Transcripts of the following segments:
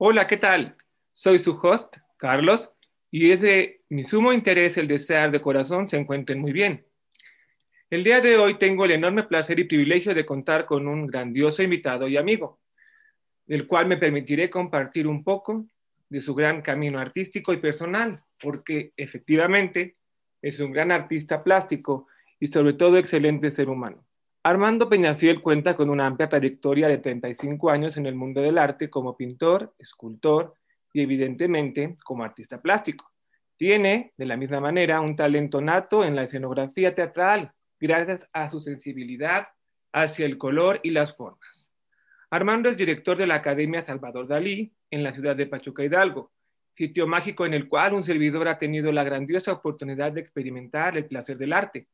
Hola, ¿qué tal? Soy su host, Carlos, y es de mi sumo interés el desear de corazón se encuentren muy bien. El día de hoy tengo el enorme placer y privilegio de contar con un grandioso invitado y amigo, del cual me permitiré compartir un poco de su gran camino artístico y personal, porque efectivamente es un gran artista plástico y sobre todo excelente ser humano. Armando Peñafiel cuenta con una amplia trayectoria de 35 años en el mundo del arte como pintor, escultor y evidentemente como artista plástico. Tiene, de la misma manera, un talento nato en la escenografía teatral, gracias a su sensibilidad hacia el color y las formas. Armando es director de la Academia Salvador Dalí en la ciudad de Pachuca Hidalgo, sitio mágico en el cual un servidor ha tenido la grandiosa oportunidad de experimentar el placer del arte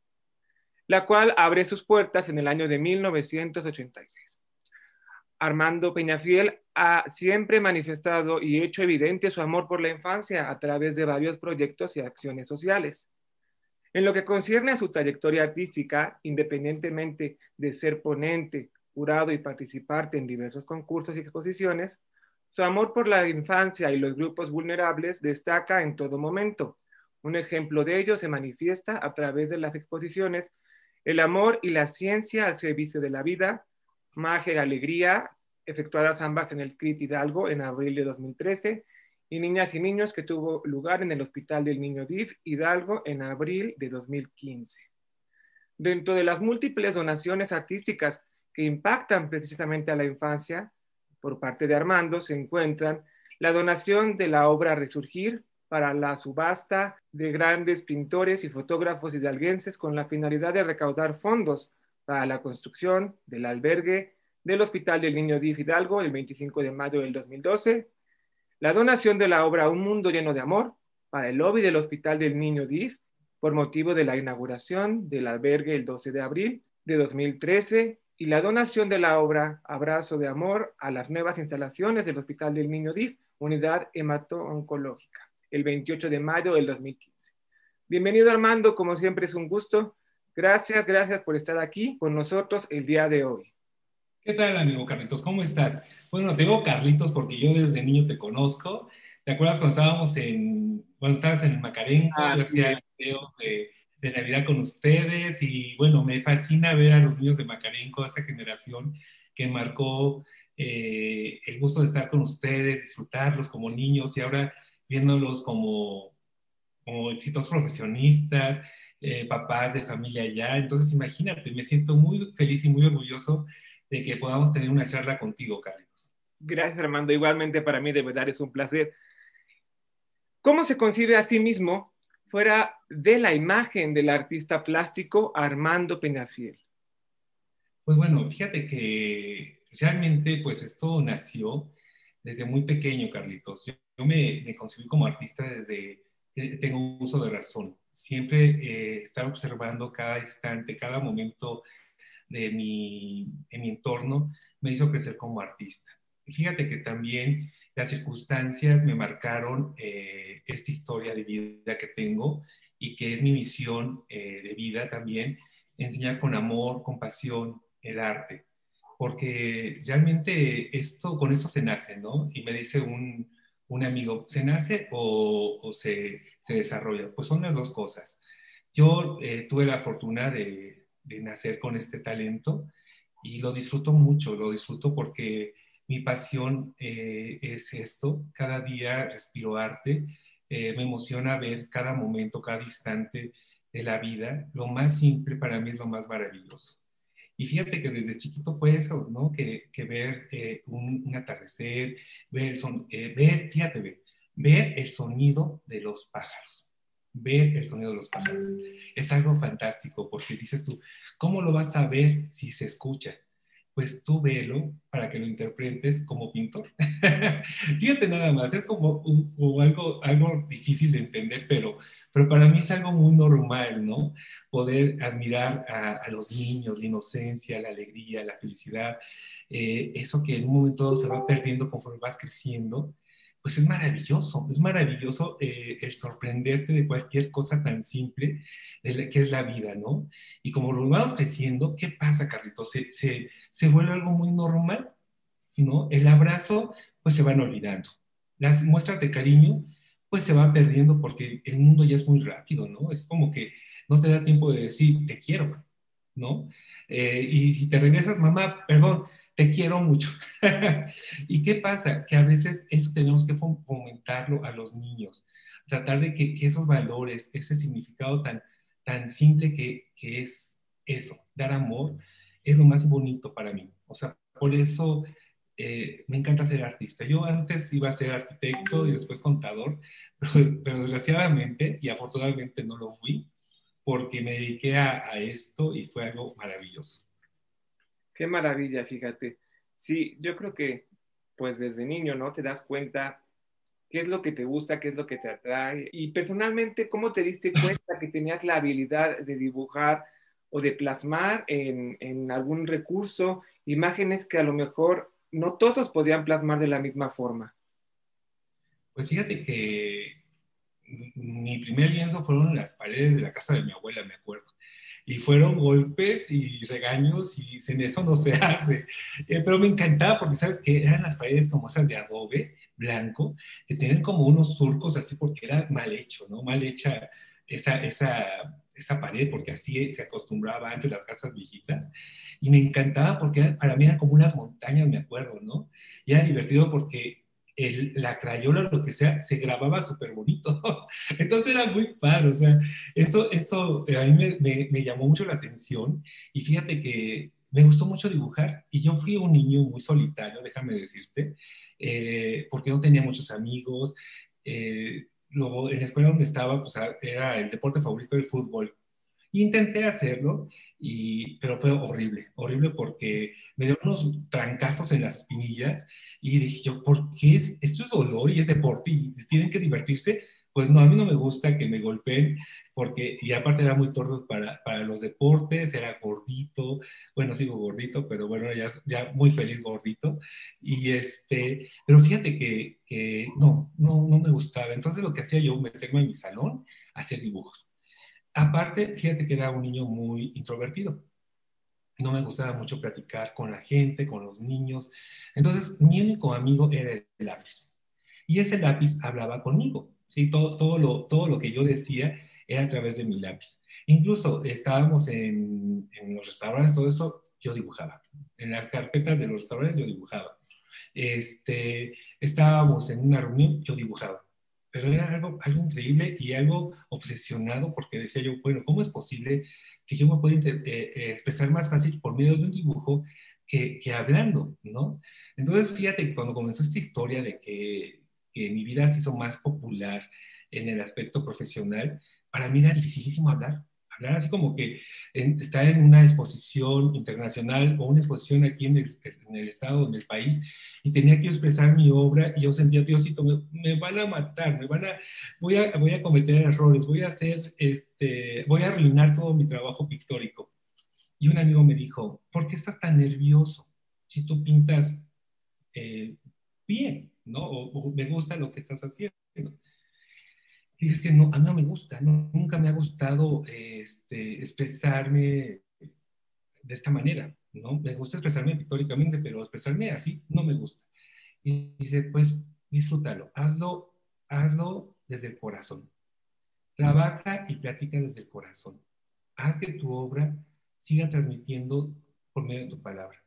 la cual abre sus puertas en el año de 1986. Armando Peñafiel ha siempre manifestado y hecho evidente su amor por la infancia a través de varios proyectos y acciones sociales. En lo que concierne a su trayectoria artística, independientemente de ser ponente, jurado y participante en diversos concursos y exposiciones, su amor por la infancia y los grupos vulnerables destaca en todo momento. Un ejemplo de ello se manifiesta a través de las exposiciones el amor y la ciencia al servicio de la vida, Magia y Alegría, efectuadas ambas en el CRIT Hidalgo en abril de 2013, y Niñas y Niños, que tuvo lugar en el Hospital del Niño DIF Hidalgo en abril de 2015. Dentro de las múltiples donaciones artísticas que impactan precisamente a la infancia, por parte de Armando, se encuentran la donación de la obra Resurgir, para la subasta de grandes pintores y fotógrafos hidalguenses con la finalidad de recaudar fondos para la construcción del albergue del Hospital del Niño DIF Hidalgo el 25 de mayo del 2012, la donación de la obra Un Mundo Lleno de Amor para el lobby del Hospital del Niño DIF por motivo de la inauguración del albergue el 12 de abril de 2013 y la donación de la obra Abrazo de Amor a las nuevas instalaciones del Hospital del Niño DIF, unidad hemato-oncológica el 28 de mayo del 2015. Bienvenido Armando, como siempre es un gusto. Gracias, gracias por estar aquí con nosotros el día de hoy. ¿Qué tal, amigo Carlitos? ¿Cómo estás? Bueno, te digo Carlitos porque yo desde niño te conozco. ¿Te acuerdas cuando estábamos en, cuando estabas en Macarenco? Ah, hacía videos de, de, Navidad con ustedes y bueno, me fascina ver a los niños de Macarenco, esa generación que marcó eh, el gusto de estar con ustedes, disfrutarlos como niños y ahora viéndolos como, como exitosos profesionistas, eh, papás de familia ya. Entonces, imagínate, me siento muy feliz y muy orgulloso de que podamos tener una charla contigo, Carlos. Gracias, Armando. Igualmente para mí de verdad es un placer. ¿Cómo se concibe a sí mismo fuera de la imagen del artista plástico Armando Peñafiel? Pues bueno, fíjate que realmente pues esto nació desde muy pequeño, Carlitos. Yo, me, me, concebí como artista desde que tengo uso de razón. Siempre eh, estar observando cada instante, cada momento de mi, mi entorno me hizo crecer como artista. Fíjate que también las circunstancias me marcaron eh, esta historia de vida que tengo y que es mi misión eh, de vida también, enseñar con amor, con pasión el arte porque realmente esto, con esto se nace, ¿no? Y me dice un, un amigo, ¿se nace o, se, se, desarrolla? Pues son las dos cosas. Yo eh, tuve la fortuna de, de, nacer con este talento y lo disfruto mucho, lo disfruto porque mi pasión eh, es esto, cada día respiro arte, eh, me emociona ver cada momento, cada instante de la vida, lo más simple para mí es lo más maravilloso. Y fíjate que desde chiquito fue eso, ¿no? Que, que ver eh, un, atardecer, ver, son, eh, ver, fíjate, ver, ver el sonido de los pájaros, ver el sonido de los pájaros. Es algo fantástico porque dices tú, ¿cómo lo vas a ver si se escucha? Pues tú velo para que lo interpretes como pintor. fíjate nada más, es como, como algo, algo difícil de entender, pero pero para mí es algo muy normal, ¿no? Poder admirar a, los niños, la inocencia, la alegría, la felicidad, eh, eso que en un momento se va perdiendo conforme vas creciendo, pues es maravilloso, es maravilloso eh, el sorprenderte de cualquier cosa tan simple de que es la vida, ¿no? Y como lo vamos creciendo, ¿qué pasa, Carlitos? ¿Se, se, se vuelve algo muy normal? ¿no? El abrazo, pues se van olvidando. Las muestras de cariño, pues se van perdiendo porque el mundo ya es muy rápido, ¿no? Es como que no te da tiempo de decir, te quiero, ¿no? Eh, y si te regresas, mamá, perdón, te quiero mucho. ¿Y qué pasa? Que a veces eso tenemos que fomentarlo a los niños, tratar de que, esos valores, ese significado tan, tan simple que, que es eso, dar amor, es lo más bonito para mí. O sea, por eso eh, me encanta ser artista. Yo antes iba a ser arquitecto y después contador, pero, desgraciadamente y afortunadamente no lo fui porque me dediqué a, esto y fue algo maravilloso. Qué maravilla, fíjate. Sí, yo creo que pues desde niño, ¿no? Te das cuenta qué es lo que te gusta, qué es lo que te atrae. Y personalmente, ¿cómo te diste cuenta que tenías la habilidad de dibujar o de plasmar en, en algún recurso imágenes que a lo mejor no todos podían plasmar de la misma forma. Pues fíjate que mi primer lienzo fueron las paredes de la casa de mi abuela, me acuerdo. Y fueron golpes y regaños y en eso no se hace. Eh, pero me encantaba porque, ¿sabes que Eran las paredes como esas de adobe blanco, que tienen como unos surcos así porque era mal hecho, ¿no? Mal hecha esa, esa, esa pared, porque así se acostumbraba antes las casas viejitas, y me encantaba porque para mí eran como unas montañas, me acuerdo, ¿no? Y era divertido porque el, la crayola lo que sea se grababa súper bonito, entonces era muy padre, o sea, eso, eso a mí me, me, llamó mucho la atención, y fíjate que me gustó mucho dibujar, y yo fui un niño muy solitario, déjame decirte, eh, porque no tenía muchos amigos, eh, luego en la escuela donde estaba, pues era el deporte favorito del fútbol. Intenté hacerlo, y, pero fue horrible, horrible porque me dio unos trancazos en las espinillas y dije yo, ¿por qué? Es, esto es dolor y es deporte y tienen que divertirse. Pues no, a mí no me gusta que me golpeen porque, y aparte era muy tordo para, para los deportes, era gordito, bueno, sigo gordito, pero bueno, ya, ya muy feliz gordito. Y este, pero fíjate que, que no, no, no me gustaba. Entonces lo que hacía yo, meterme en mi salón hacer dibujos. Aparte, fíjate que era un niño muy introvertido. No me gustaba mucho platicar con la gente, con los niños. Entonces, mi único amigo era el lápiz. Y ese lápiz hablaba conmigo. ¿sí? Todo, todo, lo, todo lo que yo decía era a través de mi lápiz. Incluso estábamos en, en los restaurantes, todo eso, yo dibujaba. En las carpetas de los restaurantes yo dibujaba. Este, estábamos en una reunión, yo dibujaba. Pero era algo, algo increíble y algo obsesionado porque decía yo, bueno, ¿cómo es posible que yo me pueda eh, eh, expresar más fácil por medio de un dibujo que, que, hablando, ¿no? Entonces, fíjate cuando comenzó esta historia de que, que mi vida se hizo más popular en el aspecto profesional, para mí era dificilísimo hablar. Hablar así como que estar en una exposición internacional o una exposición aquí en el, en el, estado, en el país, y tenía que expresar mi obra y yo sentía, Diosito, me, me, van a matar, me van a, voy a, voy a cometer errores, voy a hacer, este, voy a arruinar todo mi trabajo pictórico. Y un amigo me dijo, ¿por qué estás tan nervioso si tú pintas eh, bien, ¿no? o me gusta lo que estás haciendo? Y es que no, a mí no me gusta, nunca me ha gustado este, expresarme de esta manera, ¿no? Me gusta expresarme pictóricamente, pero expresarme así no me gusta. Y dice, pues disfrútalo, hazlo, hazlo desde el corazón. Trabaja y platica desde el corazón. Haz que tu obra siga transmitiendo por medio de tu palabra.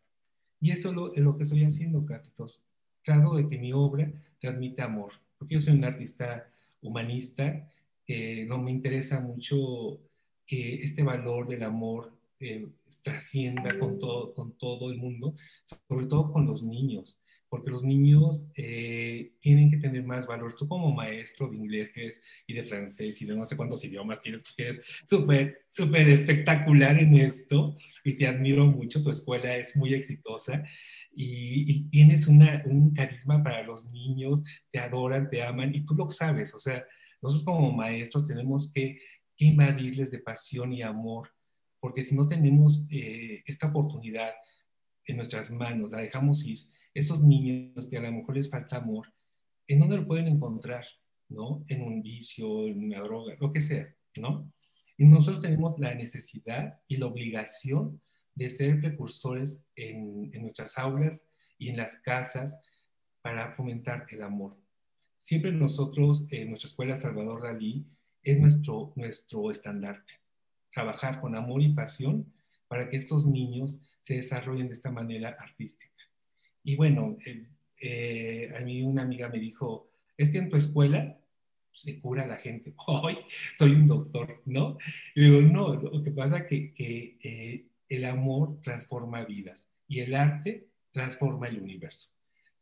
Y eso es lo, es lo que estoy haciendo, Carlitos. Trato de que mi obra transmita amor, porque yo soy un artista humanista, que no me interesa mucho que este valor del amor eh, trascienda con todo, con todo el mundo, sobre todo con los niños, porque los niños eh, tienen que tener más valor. Tú como maestro de inglés que es, y de francés y de no sé cuántos idiomas tienes, porque es súper, súper espectacular en esto y te admiro mucho, tu escuela es muy exitosa y, tienes una, un carisma para los niños, te adoran, te aman y tú lo sabes, o sea, nosotros como maestros tenemos que, invadirles de pasión y amor, porque si no tenemos eh, esta oportunidad en nuestras manos, la dejamos ir, esos niños que a lo mejor les falta amor, ¿en dónde lo pueden encontrar? ¿No? En un vicio, en una droga, lo que sea, ¿no? Y nosotros tenemos la necesidad y la obligación de ser precursores en, nuestras aulas, y en las casas para fomentar el amor. Siempre nosotros, en nuestra escuela Salvador Dalí, es nuestro, nuestro estandarte. Trabajar con amor y pasión para que estos niños se desarrollen de esta manera artística. Y bueno, eh, eh, a mí una amiga me dijo, es que en tu escuela se cura la gente. Hoy soy un doctor, ¿no? Y digo, no, lo que pasa es que, que eh, el amor transforma vidas y el arte transforma el universo.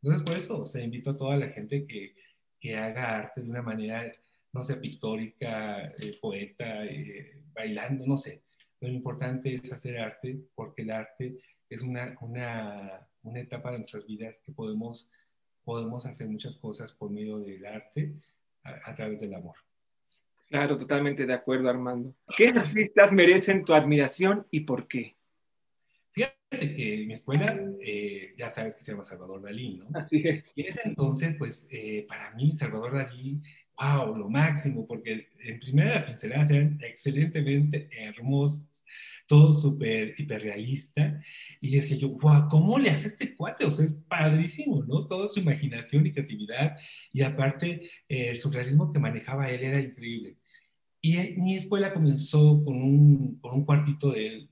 Entonces, por eso, o sea, invito a toda la gente que, que haga arte de una manera, no sé, pictórica, eh, poeta, eh, bailando, no sé. Lo importante es hacer arte porque el arte es una, una, una etapa de nuestras vidas que podemos, podemos hacer muchas cosas por medio del arte a, través del amor. Claro, totalmente de acuerdo, Armando. ¿Qué artistas merecen tu admiración y por qué? Fíjate que mi escuela, eh, ya sabes que se llama Salvador Dalí, ¿no? Así es. Y en ese entonces, pues, eh, para mí, Salvador Dalí, wow, lo máximo, porque en primera las pinceladas eran excelentemente hermosas todo súper hiperrealista. Y decía yo, wow, ¿cómo le hace este cuate? O sea, es padrísimo, ¿no? Toda su imaginación y creatividad. Y aparte, eh, el surrealismo que manejaba él era increíble. Y mi escuela comenzó con un, con un cuartito de,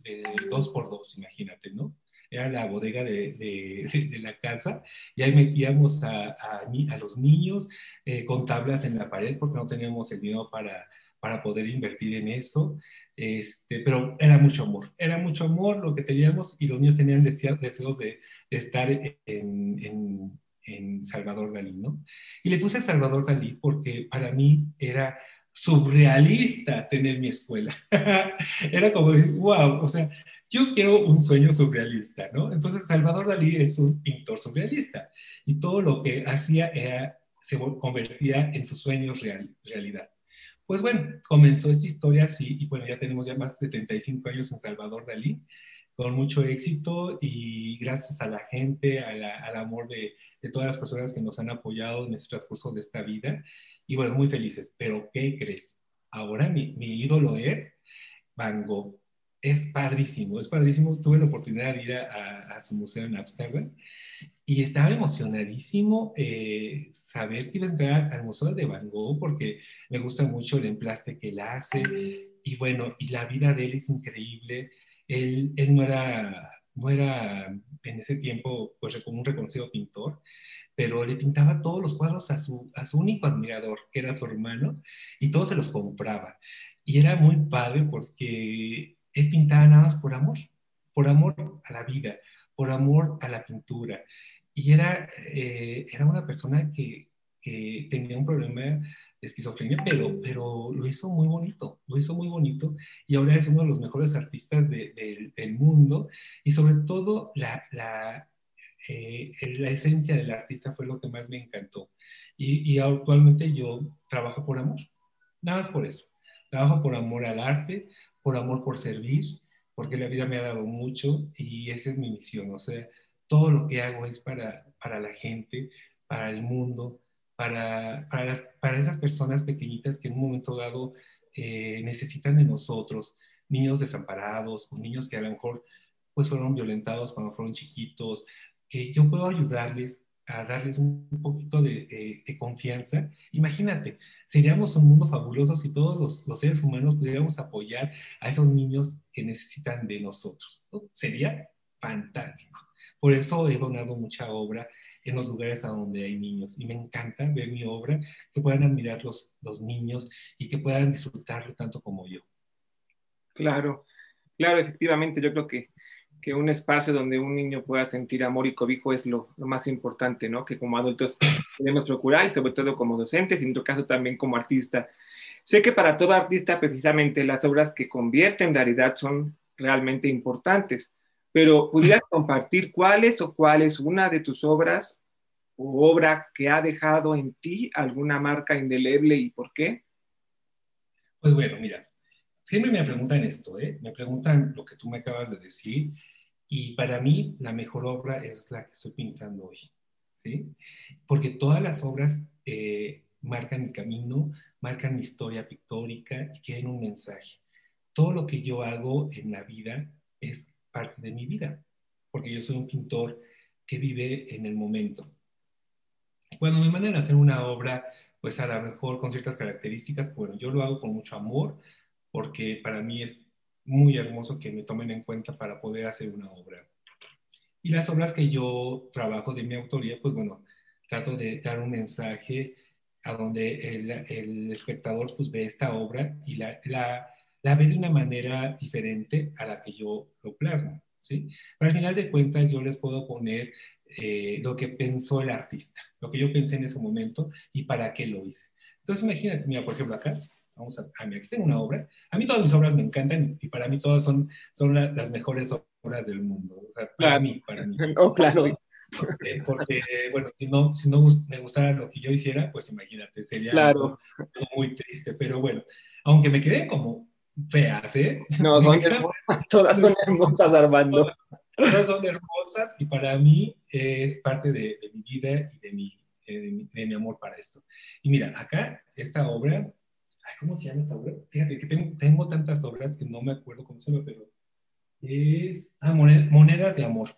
dos por dos, imagínate, ¿no? Era la bodega de, de, la casa y ahí metíamos a, a, a los niños eh, con tablas en la pared porque no teníamos el dinero para, para poder invertir en eso. Este, pero era mucho amor, era mucho amor lo que teníamos y los niños tenían deseos de, estar en, en, Salvador Dalí, ¿no? Y le puse Salvador Dalí porque para mí era surrealista tener mi escuela. era como, wow, o sea, yo quiero un sueño surrealista, ¿no? Entonces Salvador Dalí es un pintor surrealista y todo lo que hacía se convertía en sus sueños real, realidad. Pues bueno, comenzó esta historia así y bueno, ya tenemos ya más de 35 años en Salvador Dalí, con mucho éxito y gracias a la gente, al amor de, todas las personas que nos han apoyado en este transcurso de esta vida. Y bueno, muy felices. Pero ¿qué crees? Ahora mi, mi ídolo es Van Gogh. Es padrísimo, es padrísimo. Tuve la oportunidad de ir a, a su museo en Amsterdam y estaba emocionadísimo eh, saber que iba a entrar al Museo de Van Gogh porque me gusta mucho el emplaste que él hace y bueno, y la vida de él es increíble. Él, él no, era, no era en ese tiempo pues como un reconocido pintor, pero le pintaba todos los cuadros a su, a su único admirador, que era su hermano, y todos se los compraba. Y era muy padre porque él pintaba nada más por amor, por amor a la vida, por amor a la pintura. Y era, eh, era una persona que, tenía un problema de esquizofrenia, pero, pero lo hizo muy bonito, lo hizo muy bonito y ahora es uno de los mejores artistas del mundo y sobre todo la, la, eh, la, esencia del artista fue lo que más me encantó. Y, y, actualmente yo trabajo por amor, nada más por eso. Trabajo por amor al arte, por amor por servir, porque la vida me ha dado mucho y esa es mi misión. O sea, todo lo que hago es para, para la gente, para el mundo, para, para, para esas personas pequeñitas que en un momento dado eh, necesitan de nosotros, niños desamparados o niños que a lo mejor pues fueron violentados cuando fueron chiquitos, que yo puedo ayudarles a darles un poquito de, de, confianza. Imagínate, seríamos un mundo fabuloso si todos los, los, seres humanos pudiéramos apoyar a esos niños que necesitan de nosotros. Sería fantástico. Por eso he donado mucha obra en los lugares a donde hay niños y me encanta ver mi obra, que puedan admirar los, los niños y que puedan disfrutarlo tanto como yo. Claro, claro, efectivamente, yo creo que que un espacio donde un niño pueda sentir amor y cobijo es lo, más importante, ¿no? Que como adultos debemos procurar y sobre todo como docentes y en tu caso también como artista. Sé que para todo artista precisamente las obras que convierten en realidad son realmente importantes, pero ¿pudieras compartir cuáles o cuál es una de tus obras o obra que ha dejado en ti alguna marca indeleble y por qué? Pues bueno, mira, siempre me preguntan esto, ¿eh? Me preguntan lo que tú me acabas de decir y para mí la mejor obra es la que estoy pintando hoy, ¿sí? Porque todas las obras eh, marcan mi camino, marcan mi historia pictórica y tienen un mensaje. Todo lo que yo hago en la vida es parte de mi vida, porque yo soy un pintor que vive en el momento. Cuando me mandan a hacer una obra, pues a lo mejor con ciertas características, bueno, yo lo hago con mucho amor, porque para mí es muy hermoso que me tomen en cuenta para poder hacer una obra. Y las obras que yo trabajo de mi autoría, pues bueno, trato de dar un mensaje a donde el, el espectador pues ve esta obra y la, la, la, ve de una manera diferente a la que yo lo plasmo, ¿sí? Pero al final de cuentas yo les puedo poner eh, lo que pensó el artista, lo que yo pensé en ese momento y para qué lo hice. Entonces imagínate, mira, por ejemplo acá, vamos a, a mí aquí tengo una obra, a mí todas mis obras me encantan y para mí todas son, son la, las mejores obras del mundo. O sea, para mí, para mí. Oh, claro. Porque, porque, bueno, si no, si no me gustara lo que yo hiciera, pues imagínate, sería claro. algo, muy triste. Pero bueno, aunque me quedé como feas, ¿eh? No, son hermosas, todas son hermosas, Armando. Todas son hermosas y para mí es parte de, de mi vida y de mi, de mi, de mi amor para esto. Y mira, acá, esta obra, ay, ¿cómo se llama esta obra? Fíjate que tengo, tengo tantas obras que no me acuerdo cómo se llama, pero es ah, monedas de amor.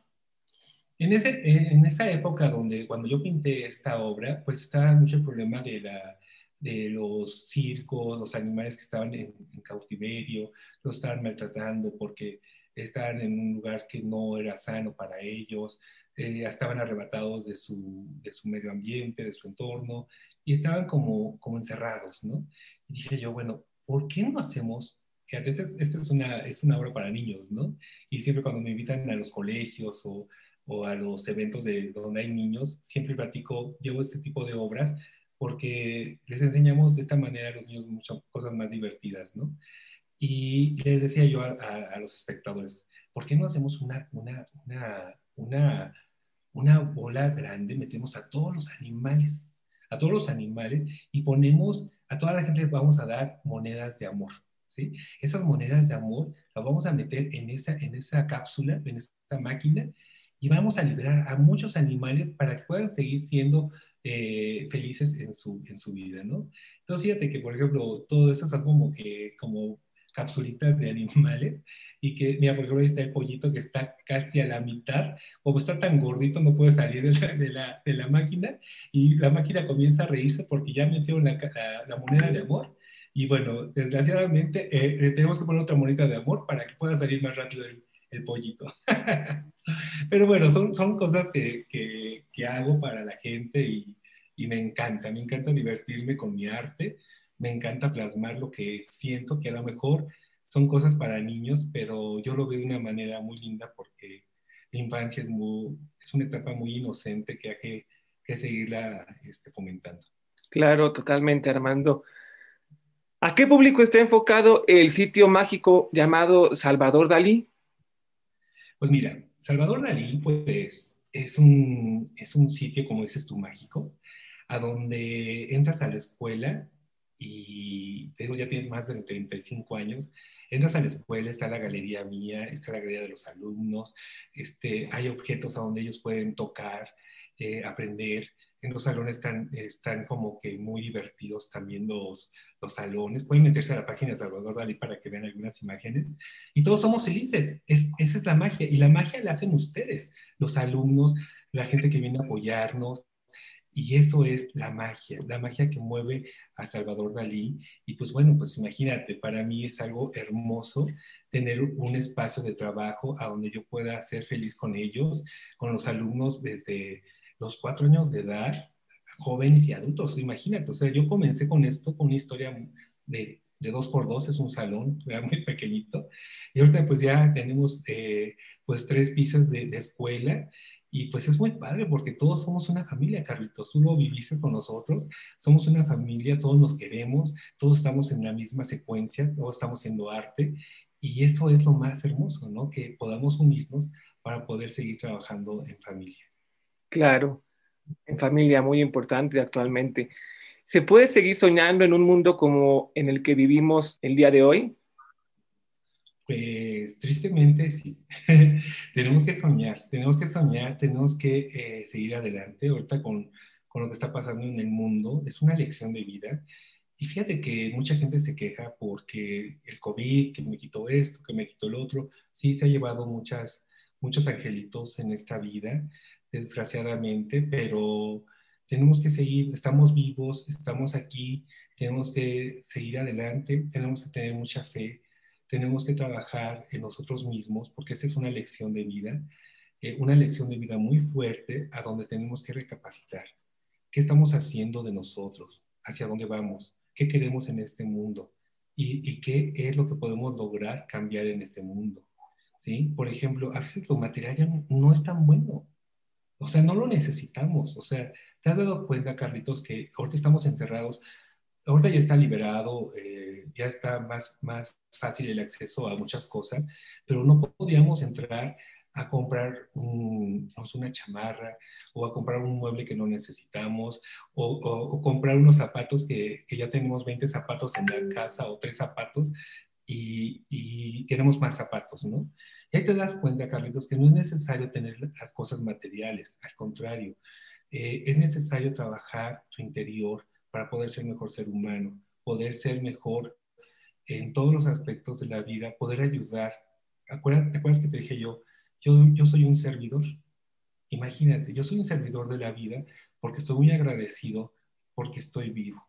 En, ese, en esa época donde cuando yo pinté esta obra, pues estaba mucho el problema de, la, de los circos, los animales que estaban en, en, cautiverio, los estaban maltratando porque estaban en un lugar que no era sano para ellos, eh, estaban arrebatados de su, de su medio ambiente, de su entorno, y estaban como, como encerrados, ¿no? Dije yo, bueno, ¿por qué no hacemos Fíjate, esta es una, es una obra para niños, ¿no? Y siempre cuando me invitan a los colegios o, o a los eventos de donde hay niños, siempre platico, llevo este tipo de obras porque les enseñamos de esta manera a los niños muchas cosas más divertidas, ¿no? Y les decía yo a, a, a los espectadores, ¿por qué no hacemos una, una, una, una, una bola grande, metemos a todos los animales, a todos los animales y ponemos, a toda la gente les vamos a dar monedas de amor? ¿sí? Esas monedas de amor las vamos a meter en esa, en esa cápsula, en esa máquina, y vamos a liberar a muchos animales para que puedan seguir siendo eh, felices en su, en su vida, ¿no? Entonces, fíjate que, por ejemplo, todo eso son como que, como capsulitas de animales y que, mira, por ejemplo, ahí está el pollito que está casi a la mitad, como está tan gordito no puede salir de la, de la, de la máquina y la máquina comienza a reírse porque ya metió la, la, moneda de amor y bueno, desgraciadamente eh, le tenemos que poner otra moneda de amor para que pueda salir más rápido el, el pollito. Pero bueno, son, son cosas que, que, que, hago para la gente y, y me encanta. Me encanta divertirme con mi arte. Me encanta plasmar lo que siento que a lo mejor son cosas para niños, pero yo lo veo de una manera muy linda porque la infancia es, muy, es una etapa muy inocente que hay que, que seguirla este, fomentando. Claro, totalmente, Armando. ¿A qué público está enfocado el sitio mágico llamado Salvador Dalí? Pues mira, Salvador Dalí pues, es, un, es un sitio, como dices tú, mágico, a donde entras a la escuela y tengo ya más de 35 años, entras a la escuela, está la galería mía, está la galería de los alumnos, este, hay objetos a donde ellos pueden tocar, eh, aprender, en los salones están, están como que muy divertidos también los, los salones. Pueden meterse a la página de Salvador Dalí para que vean algunas imágenes. Y todos somos felices. Es, esa es la magia. Y la magia la hacen ustedes, los alumnos, la gente que viene a apoyarnos. Y eso es la magia, la magia que mueve a Salvador Dalí. Y pues bueno, pues imagínate, para mí es algo hermoso tener un espacio de trabajo a donde yo pueda ser feliz con ellos, con los alumnos desde los cuatro años de edad, jóvenes y adultos, imagínate, o sea, yo comencé con esto, con una historia de, de dos por dos, es un salón muy pequeñito, y ahorita pues ya tenemos eh, pues tres pisos de, escuela, y pues es muy padre porque todos somos una familia, Carlitos, tú lo viviste con nosotros, somos una familia, todos nos queremos, todos estamos en la misma secuencia, todos estamos haciendo arte, y eso es lo más hermoso, ¿no? Que podamos unirnos para poder seguir trabajando en familia. Claro, en familia, muy importante actualmente. ¿Se puede seguir soñando en un mundo como en el que vivimos el día de hoy? Pues tristemente sí. tenemos que soñar, tenemos que soñar, tenemos que eh, seguir adelante. Ahorita con, con lo que está pasando en el mundo, es una lección de vida. Y fíjate que mucha gente se queja porque el COVID, que me quitó esto, que me quitó el otro, sí se ha llevado muchas, muchos angelitos en esta vida, desgraciadamente, pero tenemos que seguir, estamos vivos, estamos aquí, tenemos que seguir adelante, tenemos que tener mucha fe, tenemos que trabajar en nosotros mismos, porque esta es una lección de vida, eh, una lección de vida muy fuerte a donde tenemos que recapacitar. ¿Qué estamos haciendo de nosotros? ¿Hacia dónde vamos? ¿Qué queremos en este mundo? ¿Y, y qué es lo que podemos lograr cambiar en este mundo? ¿Sí? Por ejemplo, a veces lo material no es tan bueno. O sea, no lo necesitamos. O sea, ¿te has dado cuenta, Carlitos, que ahorita estamos encerrados? Ahorita ya está liberado, eh, ya está más, más fácil el acceso a muchas cosas, pero no podíamos entrar a comprar una chamarra o a comprar un mueble que no necesitamos o, comprar unos zapatos que, que, ya tenemos 20 zapatos en la casa o tres zapatos y, y, queremos más zapatos, ¿no? Y ahí te das cuenta, Carlitos, que no es necesario tener las cosas materiales, al contrario, eh, es necesario trabajar tu interior para poder ser mejor ser humano, poder ser mejor en todos los aspectos de la vida, poder ayudar. ¿Te acuerdas que te dije yo, yo, soy un servidor. Imagínate, yo soy un servidor de la vida porque estoy muy agradecido porque estoy vivo,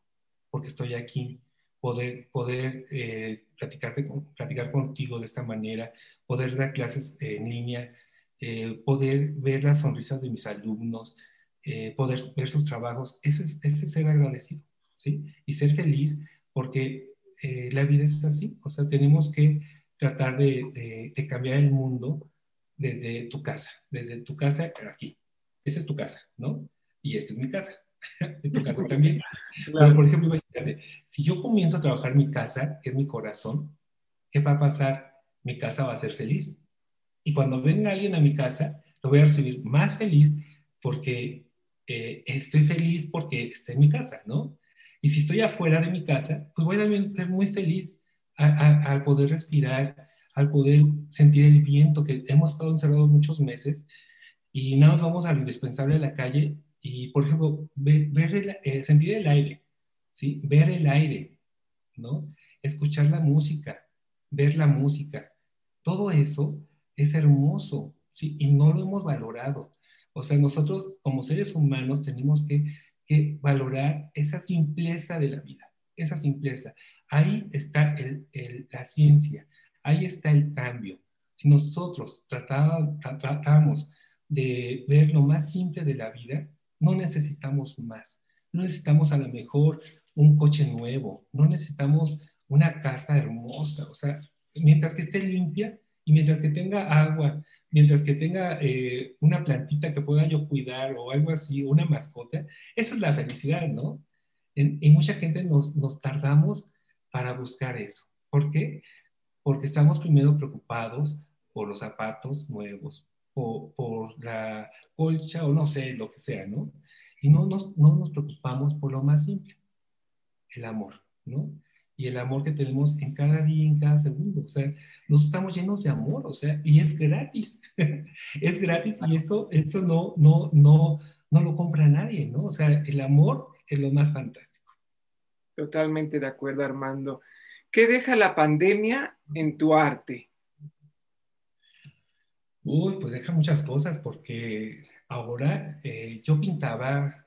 porque estoy aquí, poder, poder eh, platicar contigo de esta manera, poder dar clases en línea, eh, poder ver las sonrisas de mis alumnos, eh, poder ver sus trabajos, eso es, es, ser agradecido, ¿sí? Y ser feliz porque la vida es así, o sea, tenemos que tratar de, de cambiar el mundo desde tu casa, desde tu casa aquí. Esa es tu casa, ¿no? Y esta es mi casa. en tu casa también. Pero, por ejemplo, imagínate, si yo comienzo a trabajar mi casa, que es mi corazón, ¿qué va a pasar? Mi casa va a ser feliz. Y cuando venga alguien a mi casa, lo voy a recibir más feliz porque eh, estoy feliz porque está en mi casa, ¿no? Y si estoy afuera de mi casa, pues voy a ser muy feliz al poder respirar, al poder sentir el viento, que hemos estado encerrados muchos meses y nada más vamos a lo indispensable de la calle y, por ejemplo, ver, eh, sentir el aire, ¿sí? Ver el aire, ¿no? Escuchar la música, ver la música. Todo eso es hermoso, ¿sí? Y no lo hemos valorado. O sea, nosotros como seres humanos tenemos que, que valorar esa simpleza de la vida, esa simpleza. Ahí está el, la ciencia, Ahí está el cambio. Si nosotros tratamos de ver lo más simple de la vida, no necesitamos más. No necesitamos a lo mejor un coche nuevo, no necesitamos una casa hermosa, o sea, mientras que esté limpia y mientras que tenga agua, mientras que tenga eh, una plantita que pueda yo cuidar o algo así, una mascota, eso es la felicidad, ¿no? y mucha gente nos, nos tardamos para buscar eso. ¿Por qué? porque estamos primero preocupados por los zapatos nuevos, o por la colcha o no sé, lo que sea, ¿no? Y no nos, no nos preocupamos por lo más simple, el amor, ¿no? Y el amor que tenemos en cada día, en cada segundo. O sea, nos estamos llenos de amor, o sea, y es gratis. es gratis y eso, eso no, no, no, no lo compra nadie, ¿no? O sea, el amor es lo más fantástico. Totalmente de acuerdo, Armando. ¿Qué deja la pandemia en tu arte? Uy, pues deja muchas cosas porque ahora eh, yo pintaba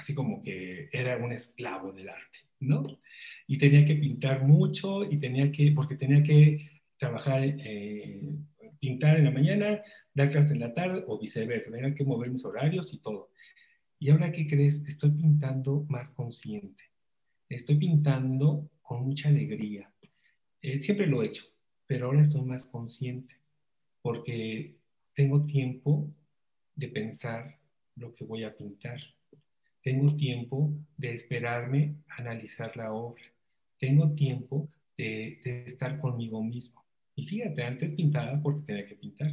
así como que era un esclavo del arte, ¿no? Y tenía que pintar mucho y tenía que, porque tenía que trabajar, eh, pintar en la mañana, dar clases en la tarde o viceversa, tenía que mover mis horarios y todo. Y ahora, ¿qué crees? Estoy pintando más consciente. Estoy pintando con mucha alegría. Eh, siempre lo he hecho, pero ahora estoy más consciente porque tengo tiempo de pensar lo que voy a pintar. Tengo tiempo de esperarme a analizar la obra. Tengo tiempo de, de estar conmigo mismo. Y fíjate, antes pintaba porque tenía que pintar.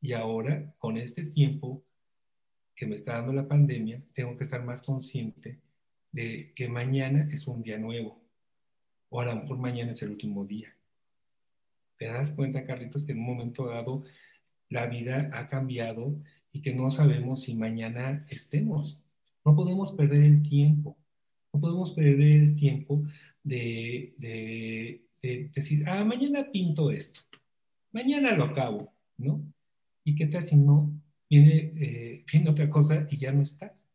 Y ahora, con este tiempo que me está dando la pandemia, tengo que estar más consciente de que mañana es un día nuevo o a lo mejor mañana es el último día. ¿Te das cuenta, Carlitos, que en un momento dado la vida ha cambiado y que no sabemos si mañana estemos? No podemos perder el tiempo. No podemos perder el tiempo de, de decir, ah, mañana pinto esto. Mañana lo acabo, ¿no? ¿Y qué tal si no? viene, eh, viene otra cosa y ya no estás,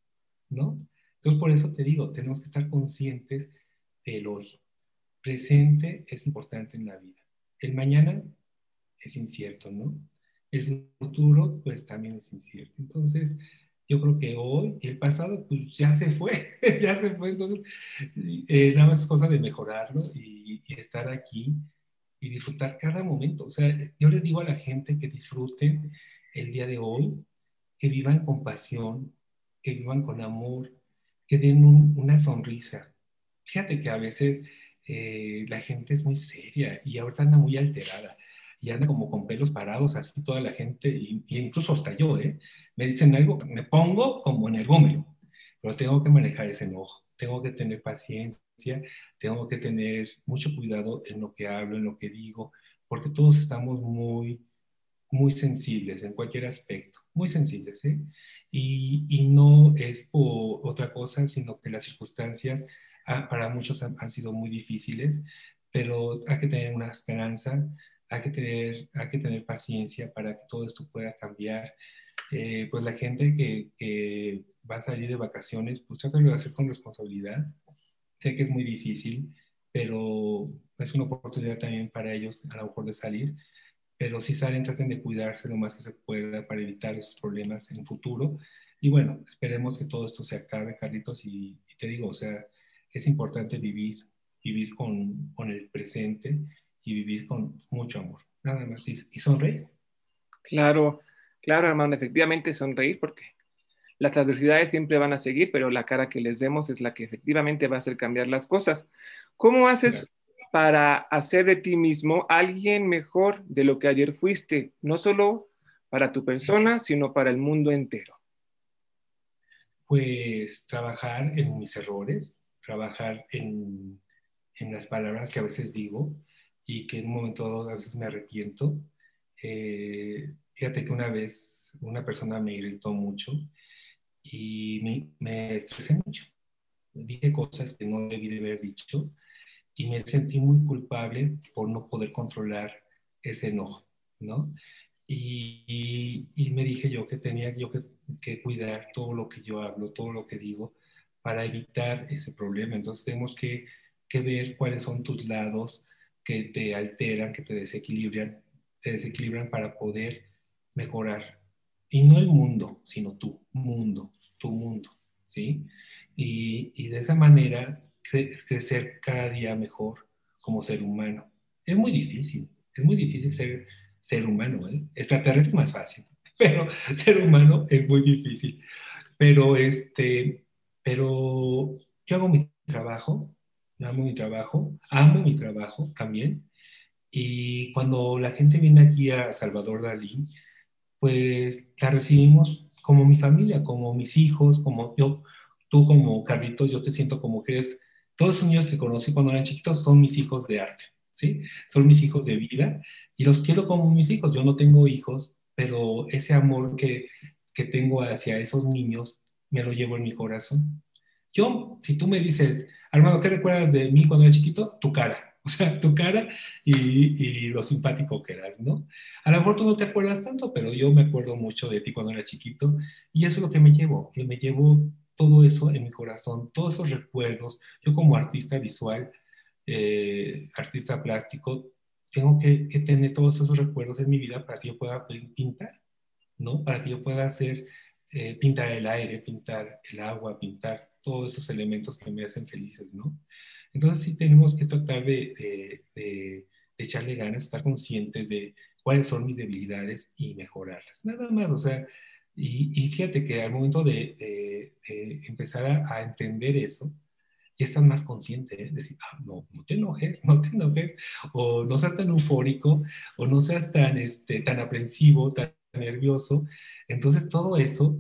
¿no? Entonces, por eso te digo, tenemos que estar conscientes del hoy. Presente es importante en la vida. El mañana es incierto, ¿no? El futuro, pues también es incierto. Entonces, yo creo que hoy el pasado, pues ya se fue, ya se fue. Entonces, eh, nada más es cosa de mejorarlo y, y, estar aquí y disfrutar cada momento. O sea, yo les digo a la gente que disfruten el día de hoy, que vivan con pasión, que vivan con amor, que den un, una sonrisa. Fíjate que a veces eh, la gente es muy seria y ahorita anda muy alterada y anda como con pelos parados, así toda la gente, y, y incluso hasta yo, ¿eh? me dicen algo, me pongo como en el gómelo, pero tengo que manejar ese enojo, tengo que tener paciencia, tengo que tener mucho cuidado en lo que hablo, en lo que digo, porque todos estamos muy, muy sensibles en cualquier aspecto, muy sensibles, ¿eh? y, y, no es por otra cosa, sino que las circunstancias ah, para muchos han, han sido muy difíciles, pero hay que tener una esperanza, hay que tener, hay que tener paciencia para que todo esto pueda cambiar. Eh, pues la gente que, que, va a salir de vacaciones, pues trata de hacer con responsabilidad. Sé que es muy difícil, pero es una oportunidad también para ellos a lo mejor de salir. Pero si salen, traten de cuidarse lo más que se pueda para evitar esos problemas en el futuro. Y bueno, esperemos que todo esto se acabe, Carlitos. Y, y te digo, o sea, es importante vivir, vivir con, con el presente y vivir con mucho amor. Nada más. Y, y sonreír. Claro, claro, hermano, efectivamente sonreír porque las adversidades siempre van a seguir, pero la cara que les demos es la que efectivamente va a hacer cambiar las cosas. ¿Cómo haces claro. para hacer de ti mismo alguien mejor de lo que ayer fuiste? No solo para tu persona, sino para el mundo entero. Pues trabajar en mis errores, trabajar en, en las palabras que a veces digo, y que en un momento a veces me arrepiento. Eh, fíjate que una vez una persona me irritó mucho y me, me, estresé mucho. Dije cosas que no debí de haber dicho y me sentí muy culpable por no poder controlar ese enojo, ¿no? Y, y, y me dije yo que tenía yo que, que, cuidar todo lo que yo hablo, todo lo que digo, para evitar ese problema. Entonces tenemos que, que ver cuáles son tus lados, que te alteran, que te desequilibran, te desequilibran para poder mejorar. Y no el mundo, sino tu mundo, tu mundo, ¿sí? Y, y de esa manera cre crecer cada día mejor como ser humano. Es muy difícil, es muy difícil ser ser humano, ¿eh? Extraterrestre es más fácil, pero ser humano es muy difícil. Pero este, pero yo hago mi trabajo, amo mi trabajo, amo mi trabajo también. Y cuando la gente viene aquí a Salvador Dalí, pues la recibimos como mi familia, como mis hijos, como yo, tú como Carlitos, yo te siento como que eres, todos los niños que conocí cuando eran chiquitos son mis hijos de arte, ¿sí? Son mis hijos de vida y los quiero como mis hijos. Yo no tengo hijos, pero ese amor que, que tengo hacia esos niños me lo llevo en mi corazón. Yo, si tú me dices, Armando, ¿qué recuerdas de mí cuando era chiquito? Tu cara, o sea, tu cara y, lo simpático que eras, ¿no? A lo mejor tú no te acuerdas tanto, pero yo me acuerdo mucho de ti cuando era chiquito y eso es lo que me llevo, que me llevo todo eso en mi corazón, todos esos recuerdos. Yo como artista visual, eh, artista plástico, tengo que, que, tener todos esos recuerdos en mi vida para que yo pueda pintar, ¿no? Para que yo pueda hacer, eh, pintar el aire, pintar el agua, pintar todos esos elementos que me hacen felices, ¿no? Entonces sí tenemos que tratar de, de, de, de, echarle ganas, estar conscientes de cuáles son mis debilidades y mejorarlas. Nada más, o sea, y, y fíjate que al momento de, empezar a, a, entender eso, ya estás más consciente, ¿eh? decir, ah, no, no te enojes, no te enojes, o no seas tan eufórico, o no seas tan, este, tan aprensivo, tan nervioso. Entonces todo eso,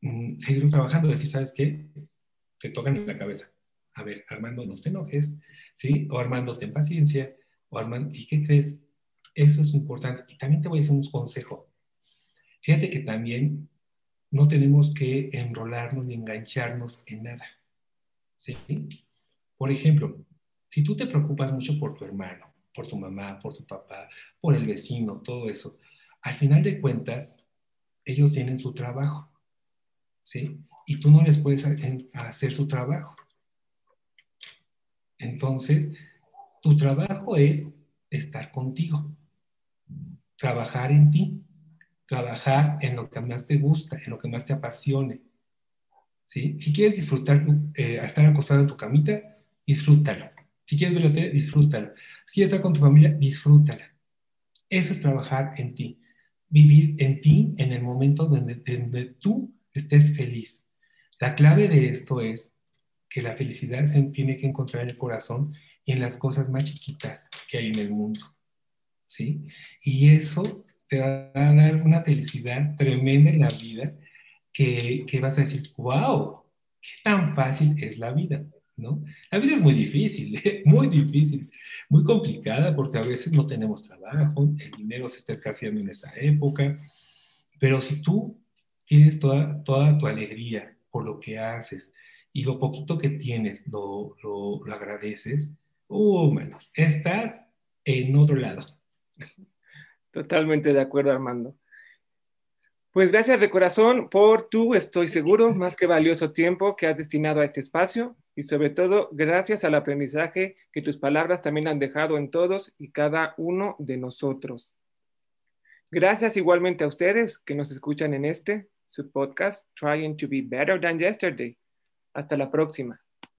mmm, seguir trabajando, decir, ¿sabes qué? Te tocan en la cabeza. A ver, Armando, no te enojes, ¿sí? O Armando, ten paciencia, o Armando, ¿y qué crees? Eso es importante. Y también te voy a decir un consejo. Fíjate que también no tenemos que enrolarnos ni engancharnos en nada, ¿sí? Por ejemplo, si tú te preocupas mucho por tu hermano, por tu mamá, por tu papá, por el vecino, todo eso, al final de cuentas, ellos tienen su trabajo, ¿sí? Y tú no les puedes hacer su trabajo. Entonces, tu trabajo es estar contigo, trabajar en ti, trabajar en lo que más te gusta, en lo que más te apasione. Si quieres disfrutar, eh, estar acostado en tu camita, disfrútalo. Si quieres ver la tele, disfrútalo. Si quieres estar con tu familia, disfrútala. Eso es trabajar en ti. Vivir en ti en el momento donde, donde tú estés feliz. La clave de esto es que la felicidad se tiene que encontrar en el corazón y en las cosas más chiquitas que hay en el mundo. ¿Sí? Y eso te va a dar una felicidad tremenda en la vida que, que vas a decir, wow, qué tan fácil es la vida. ¿No? La vida es muy difícil, muy difícil, muy complicada porque a veces no tenemos trabajo, el dinero se está escaseando en esa época, pero si tú tienes toda, toda tu alegría por lo que haces y lo poquito que tienes lo, lo, lo agradeces, uh, bueno, estás en otro lado. Totalmente de acuerdo, Armando. Pues gracias de corazón por tu, estoy seguro, más que valioso tiempo que has destinado a este espacio y sobre todo gracias al aprendizaje que tus palabras también han dejado en todos y cada uno de nosotros. Gracias igualmente a ustedes que nos escuchan en este, su podcast, Trying to Be Better Than Yesterday. Hasta la próxima.